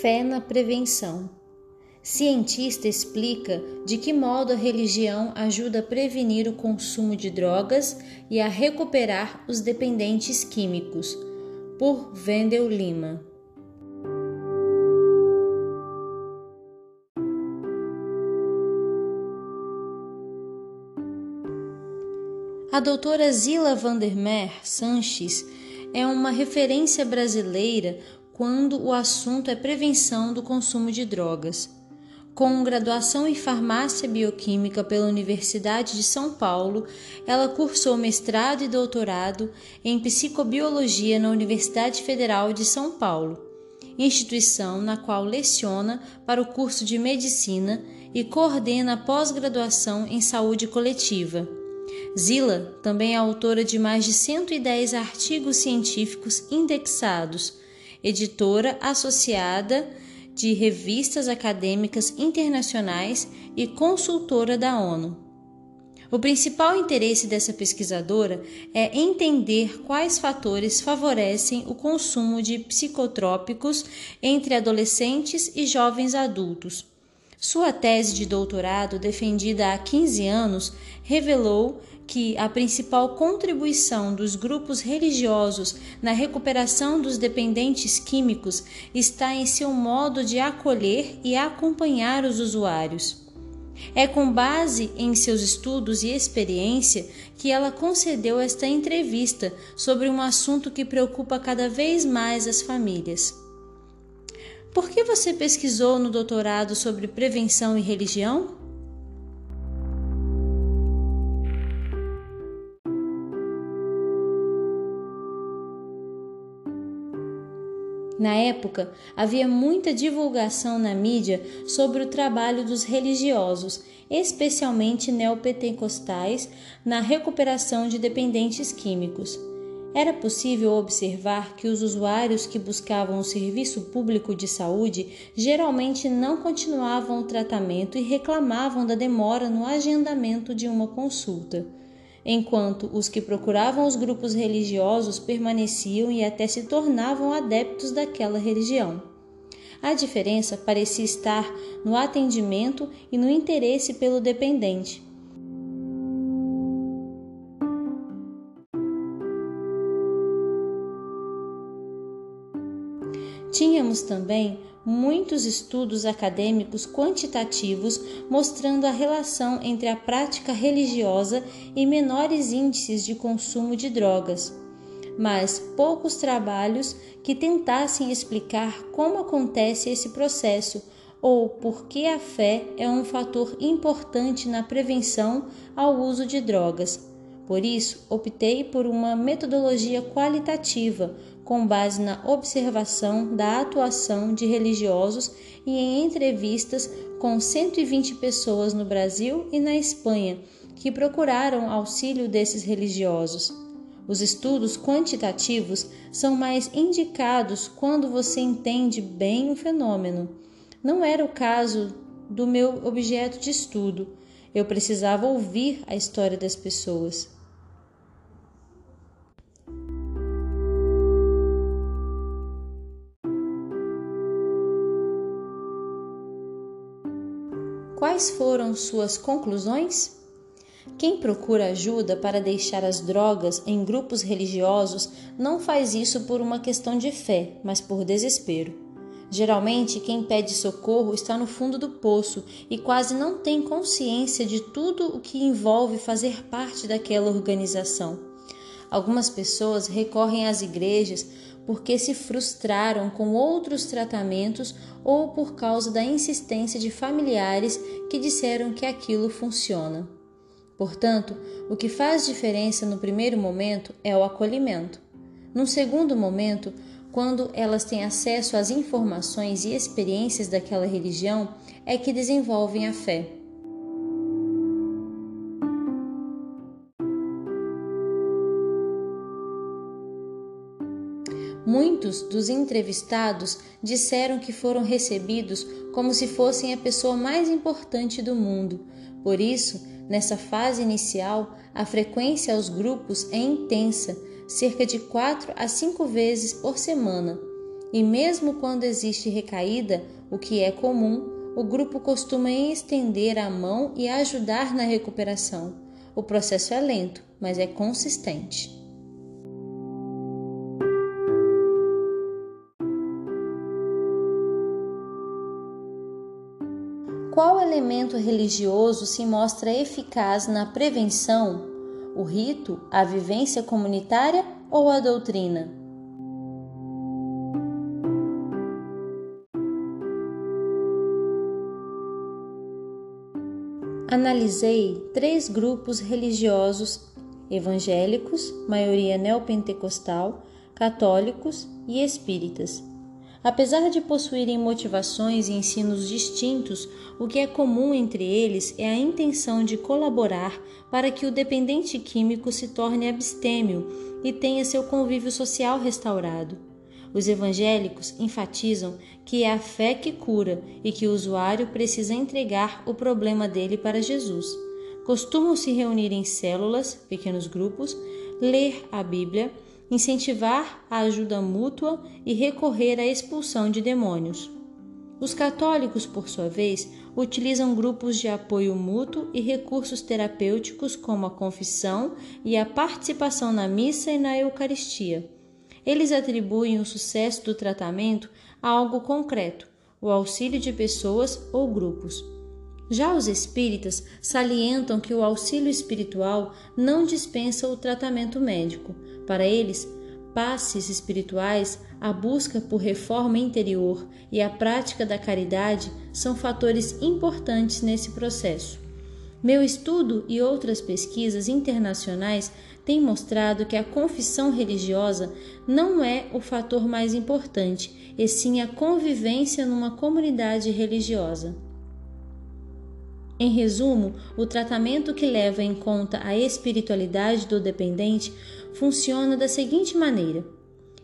Fé na prevenção. Cientista explica de que modo a religião ajuda a prevenir o consumo de drogas e a recuperar os dependentes químicos. Por Wendel Lima. A doutora Zila Vandermeer Sanches é uma referência brasileira quando o assunto é prevenção do consumo de drogas. Com graduação em farmácia bioquímica pela Universidade de São Paulo, ela cursou mestrado e doutorado em psicobiologia na Universidade Federal de São Paulo, instituição na qual leciona para o curso de medicina e coordena a pós-graduação em saúde coletiva. Zila também é autora de mais de 110 artigos científicos indexados, editora associada de revistas acadêmicas internacionais e consultora da ONU. O principal interesse dessa pesquisadora é entender quais fatores favorecem o consumo de psicotrópicos entre adolescentes e jovens adultos. Sua tese de doutorado, defendida há 15 anos, revelou que a principal contribuição dos grupos religiosos na recuperação dos dependentes químicos está em seu modo de acolher e acompanhar os usuários. É com base em seus estudos e experiência que ela concedeu esta entrevista sobre um assunto que preocupa cada vez mais as famílias. Por que você pesquisou no doutorado sobre prevenção e religião? Na época, havia muita divulgação na mídia sobre o trabalho dos religiosos, especialmente neopentecostais, na recuperação de dependentes químicos. Era possível observar que os usuários que buscavam o serviço público de saúde geralmente não continuavam o tratamento e reclamavam da demora no agendamento de uma consulta enquanto os que procuravam os grupos religiosos permaneciam e até se tornavam adeptos daquela religião. A diferença parecia estar no atendimento e no interesse pelo dependente. Tínhamos também muitos estudos acadêmicos quantitativos mostrando a relação entre a prática religiosa e menores índices de consumo de drogas, mas poucos trabalhos que tentassem explicar como acontece esse processo ou por que a fé é um fator importante na prevenção ao uso de drogas. Por isso, optei por uma metodologia qualitativa, com base na observação da atuação de religiosos e em entrevistas com 120 pessoas no Brasil e na Espanha que procuraram auxílio desses religiosos. Os estudos quantitativos são mais indicados quando você entende bem o fenômeno. Não era o caso do meu objeto de estudo. Eu precisava ouvir a história das pessoas. Quais foram suas conclusões? Quem procura ajuda para deixar as drogas em grupos religiosos não faz isso por uma questão de fé, mas por desespero. Geralmente, quem pede socorro está no fundo do poço e quase não tem consciência de tudo o que envolve fazer parte daquela organização. Algumas pessoas recorrem às igrejas porque se frustraram com outros tratamentos ou por causa da insistência de familiares que disseram que aquilo funciona. Portanto, o que faz diferença no primeiro momento é o acolhimento. Num segundo momento, quando elas têm acesso às informações e experiências daquela religião, é que desenvolvem a fé. Muitos dos entrevistados disseram que foram recebidos como se fossem a pessoa mais importante do mundo. Por isso, nessa fase inicial, a frequência aos grupos é intensa, cerca de 4 a 5 vezes por semana. E mesmo quando existe recaída, o que é comum, o grupo costuma estender a mão e ajudar na recuperação. O processo é lento, mas é consistente. Qual elemento religioso se mostra eficaz na prevenção? O rito, a vivência comunitária ou a doutrina? Analisei três grupos religiosos evangélicos, maioria neopentecostal, católicos e espíritas Apesar de possuírem motivações e ensinos distintos, o que é comum entre eles é a intenção de colaborar para que o dependente químico se torne abstêmio e tenha seu convívio social restaurado. Os evangélicos enfatizam que é a fé que cura e que o usuário precisa entregar o problema dele para Jesus. Costumam se reunir em células, pequenos grupos, ler a Bíblia incentivar a ajuda mútua e recorrer à expulsão de demônios. Os católicos, por sua vez, utilizam grupos de apoio mútuo e recursos terapêuticos como a confissão e a participação na missa e na Eucaristia. Eles atribuem o sucesso do tratamento a algo concreto, o auxílio de pessoas ou grupos. Já os espíritas salientam que o auxílio espiritual não dispensa o tratamento médico. Para eles, passes espirituais, a busca por reforma interior e a prática da caridade são fatores importantes nesse processo. Meu estudo e outras pesquisas internacionais têm mostrado que a confissão religiosa não é o fator mais importante, e sim a convivência numa comunidade religiosa. Em resumo, o tratamento que leva em conta a espiritualidade do dependente funciona da seguinte maneira: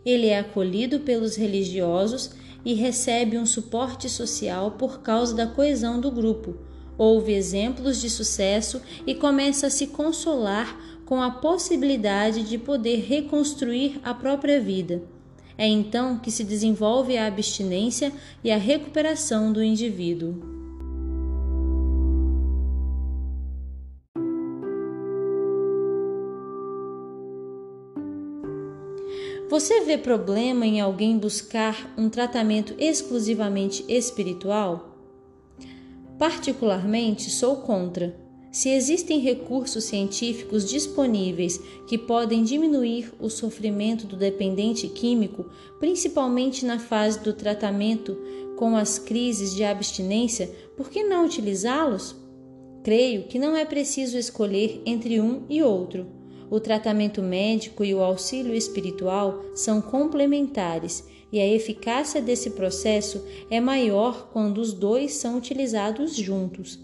ele é acolhido pelos religiosos e recebe um suporte social por causa da coesão do grupo. Ouve exemplos de sucesso e começa a se consolar com a possibilidade de poder reconstruir a própria vida. É então que se desenvolve a abstinência e a recuperação do indivíduo. Você vê problema em alguém buscar um tratamento exclusivamente espiritual? Particularmente, sou contra. Se existem recursos científicos disponíveis que podem diminuir o sofrimento do dependente químico, principalmente na fase do tratamento com as crises de abstinência, por que não utilizá-los? Creio que não é preciso escolher entre um e outro o tratamento médico e o auxílio espiritual são complementares e a eficácia desse processo é maior quando os dois são utilizados juntos.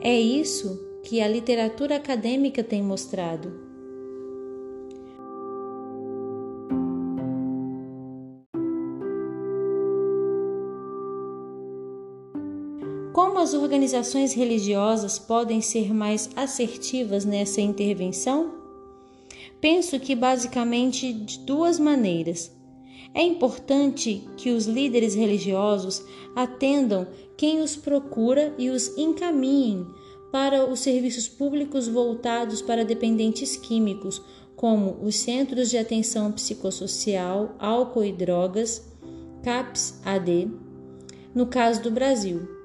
É isso que a literatura acadêmica tem mostrado. As organizações religiosas podem ser mais assertivas nessa intervenção? Penso que basicamente de duas maneiras. É importante que os líderes religiosos atendam quem os procura e os encaminhem para os serviços públicos voltados para dependentes químicos, como os Centros de Atenção Psicossocial, Álcool e Drogas, CAPS-AD, no caso do Brasil.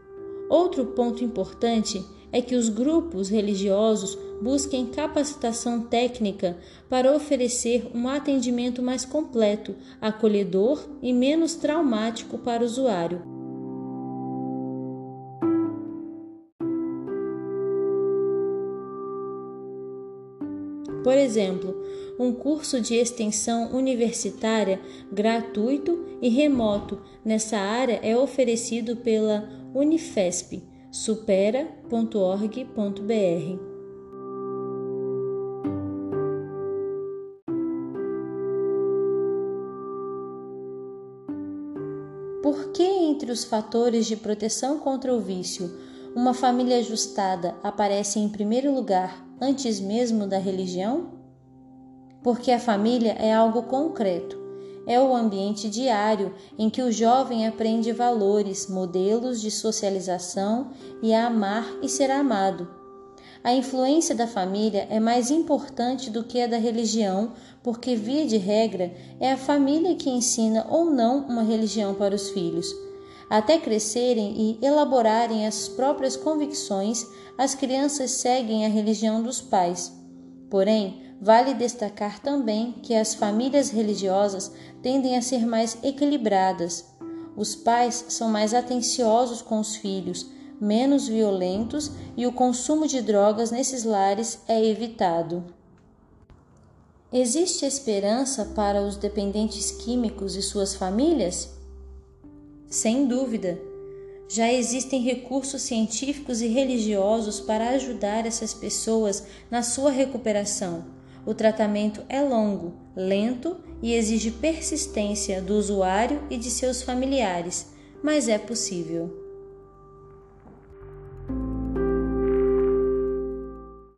Outro ponto importante é que os grupos religiosos busquem capacitação técnica para oferecer um atendimento mais completo, acolhedor e menos traumático para o usuário. Por exemplo, um curso de extensão universitária gratuito e remoto nessa área é oferecido pela Unifesp, supera.org.br. Por que entre os fatores de proteção contra o vício, uma família ajustada aparece em primeiro lugar antes mesmo da religião? Porque a família é algo concreto, é o ambiente diário em que o jovem aprende valores, modelos de socialização e a amar e ser amado. A influência da família é mais importante do que a da religião, porque, via de regra, é a família que ensina ou não uma religião para os filhos. Até crescerem e elaborarem as próprias convicções, as crianças seguem a religião dos pais. Porém, vale destacar também que as famílias religiosas tendem a ser mais equilibradas. Os pais são mais atenciosos com os filhos, menos violentos e o consumo de drogas nesses lares é evitado. Existe esperança para os dependentes químicos e suas famílias? Sem dúvida. Já existem recursos científicos e religiosos para ajudar essas pessoas na sua recuperação. O tratamento é longo, lento e exige persistência do usuário e de seus familiares, mas é possível.